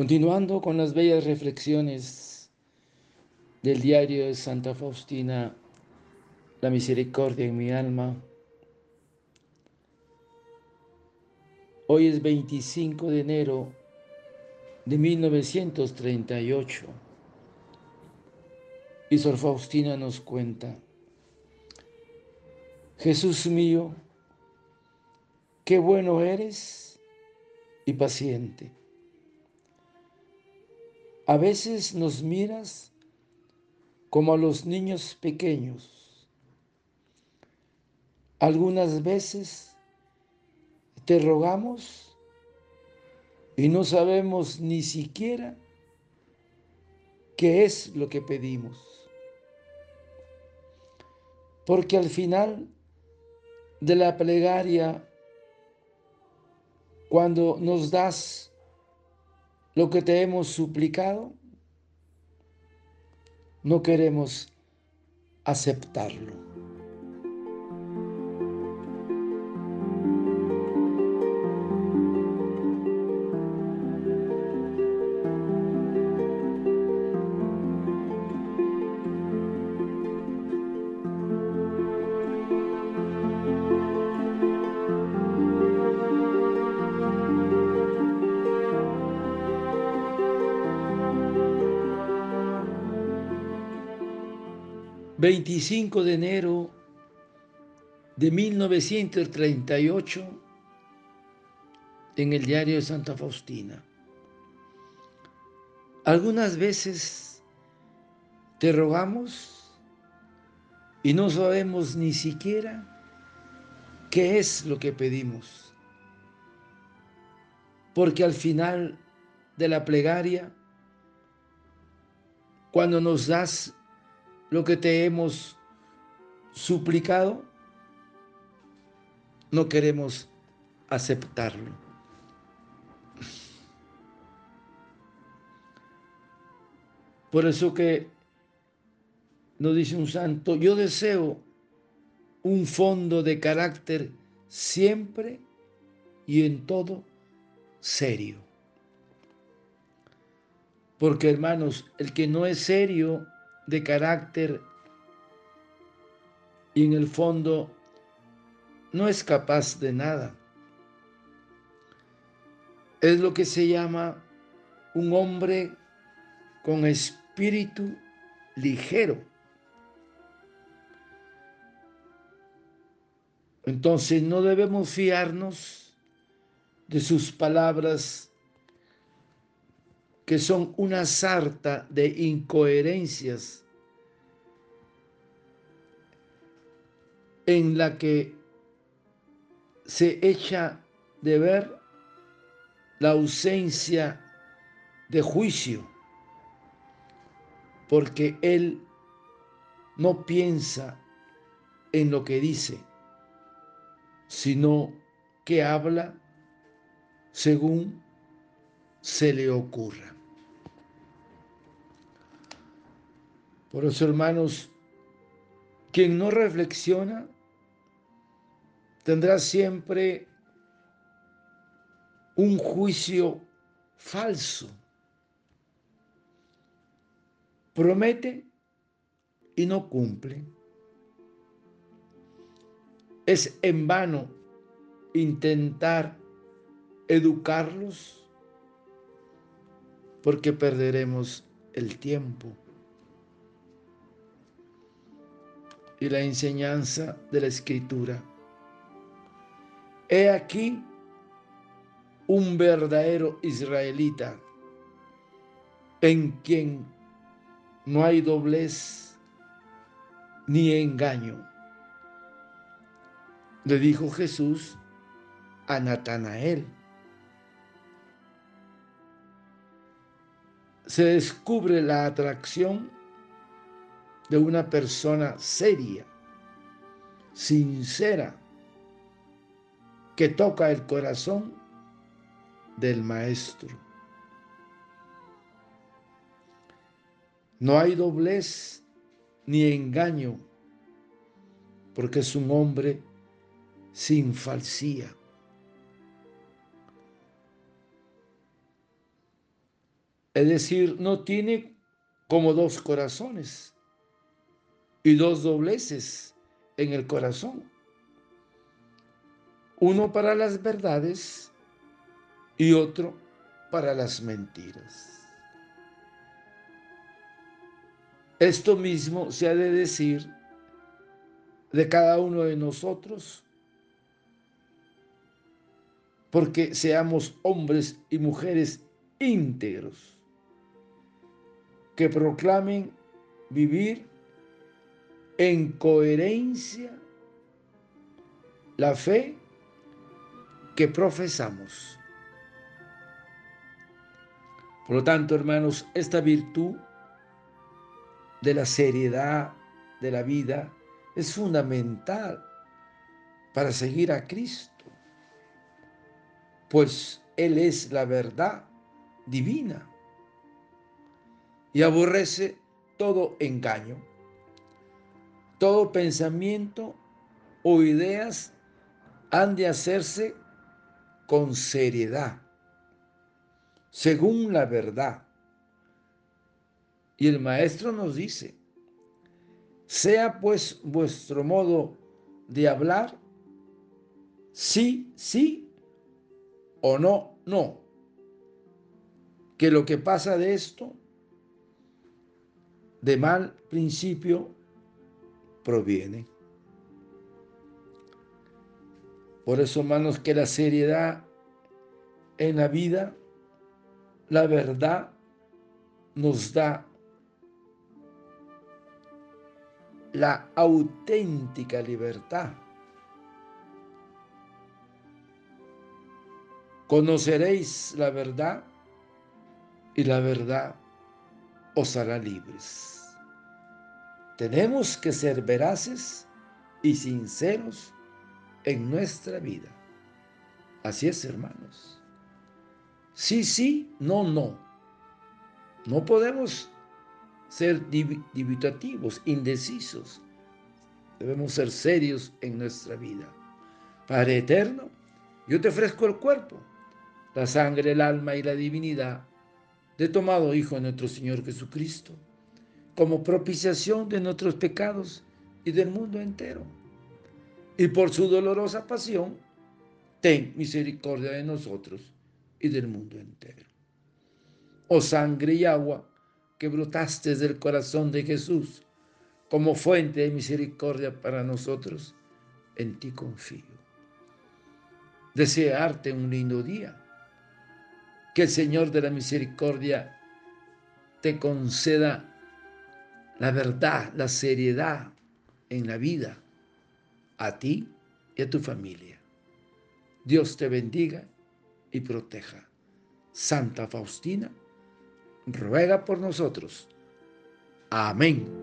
Continuando con las bellas reflexiones del diario de Santa Faustina, La misericordia en mi alma, hoy es 25 de enero de 1938 y Sor Faustina nos cuenta, Jesús mío, qué bueno eres y paciente a veces nos miras como a los niños pequeños. Algunas veces te rogamos y no sabemos ni siquiera qué es lo que pedimos. Porque al final de la plegaria, cuando nos das lo que te hemos suplicado, no queremos aceptarlo. 25 de enero de 1938 en el diario de Santa Faustina. Algunas veces te rogamos y no sabemos ni siquiera qué es lo que pedimos. Porque al final de la plegaria, cuando nos das lo que te hemos suplicado, no queremos aceptarlo. Por eso que nos dice un santo, yo deseo un fondo de carácter siempre y en todo serio. Porque hermanos, el que no es serio de carácter y en el fondo no es capaz de nada. Es lo que se llama un hombre con espíritu ligero. Entonces no debemos fiarnos de sus palabras que son una sarta de incoherencias en la que se echa de ver la ausencia de juicio, porque él no piensa en lo que dice, sino que habla según se le ocurra. Por eso, hermanos, quien no reflexiona tendrá siempre un juicio falso. Promete y no cumple. Es en vano intentar educarlos porque perderemos el tiempo. Y la enseñanza de la escritura. He aquí un verdadero israelita en quien no hay doblez ni engaño. Le dijo Jesús a Natanael. Se descubre la atracción de una persona seria, sincera, que toca el corazón del maestro. No hay doblez ni engaño, porque es un hombre sin falsía. Es decir, no tiene como dos corazones y dos dobleces en el corazón. Uno para las verdades y otro para las mentiras. Esto mismo se ha de decir de cada uno de nosotros, porque seamos hombres y mujeres íntegros, que proclamen vivir en coherencia la fe que profesamos. Por lo tanto, hermanos, esta virtud de la seriedad de la vida es fundamental para seguir a Cristo, pues Él es la verdad divina y aborrece todo engaño, todo pensamiento o ideas han de hacerse con seriedad, según la verdad. Y el maestro nos dice, sea pues vuestro modo de hablar, sí, sí o no, no. Que lo que pasa de esto, de mal principio, proviene. Por eso, hermanos, que la seriedad en la vida, la verdad, nos da la auténtica libertad. Conoceréis la verdad y la verdad os hará libres. Tenemos que ser veraces y sinceros en nuestra vida. Así es, hermanos. Sí, sí, no, no. No podemos ser dubitativos, indecisos. Debemos ser serios en nuestra vida. Padre eterno, yo te ofrezco el cuerpo, la sangre, el alma y la divinidad de tomado Hijo de nuestro Señor Jesucristo, como propiciación de nuestros pecados y del mundo entero. Y por su dolorosa pasión, ten misericordia de nosotros y del mundo entero. Oh sangre y agua, que brotaste del corazón de Jesús como fuente de misericordia para nosotros, en ti confío. Desearte un lindo día. Que el Señor de la misericordia te conceda la verdad, la seriedad en la vida, a ti y a tu familia. Dios te bendiga y proteja. Santa Faustina, ruega por nosotros. Amén.